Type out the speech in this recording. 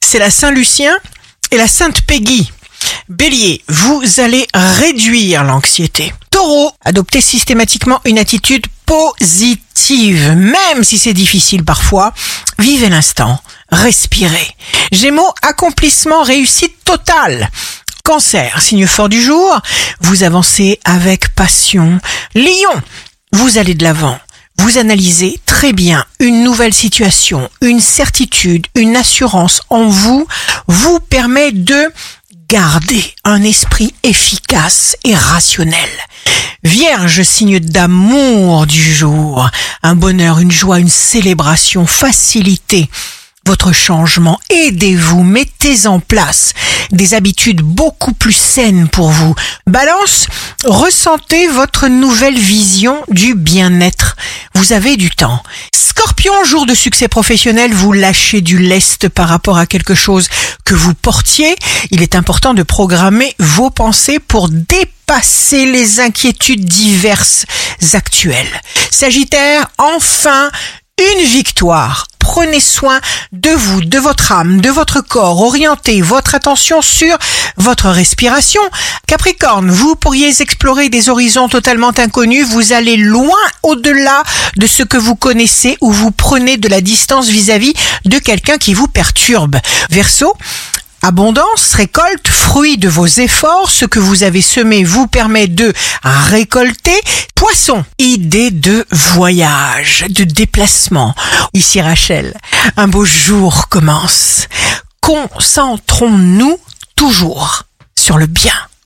c'est la Saint-Lucien et la Sainte Peggy. Bélier, vous allez réduire l'anxiété. Taureau, adoptez systématiquement une attitude positive, même si c'est difficile parfois. Vivez l'instant, respirez. Gémeaux, accomplissement, réussite totale. Cancer, signe fort du jour, vous avancez avec passion. Lion, vous allez de l'avant. Vous analysez très bien une nouvelle situation, une certitude, une assurance en vous vous permet de garder un esprit efficace et rationnel. Vierge, signe d'amour du jour, un bonheur, une joie, une célébration, facilité votre changement. Aidez-vous, mettez en place des habitudes beaucoup plus saines pour vous. Balance, ressentez votre nouvelle vision du bien-être. Vous avez du temps. Scorpion, jour de succès professionnel, vous lâchez du lest par rapport à quelque chose que vous portiez. Il est important de programmer vos pensées pour dépasser les inquiétudes diverses actuelles. Sagittaire, enfin, une victoire prenez soin de vous, de votre âme, de votre corps. Orientez votre attention sur votre respiration. Capricorne, vous pourriez explorer des horizons totalement inconnus. Vous allez loin au-delà de ce que vous connaissez ou vous prenez de la distance vis-à-vis de quelqu'un qui vous perturbe. Verseau, Abondance, récolte, fruit de vos efforts, ce que vous avez semé vous permet de récolter. Poisson, idée de voyage, de déplacement. Ici Rachel, un beau jour commence. Concentrons-nous toujours sur le bien.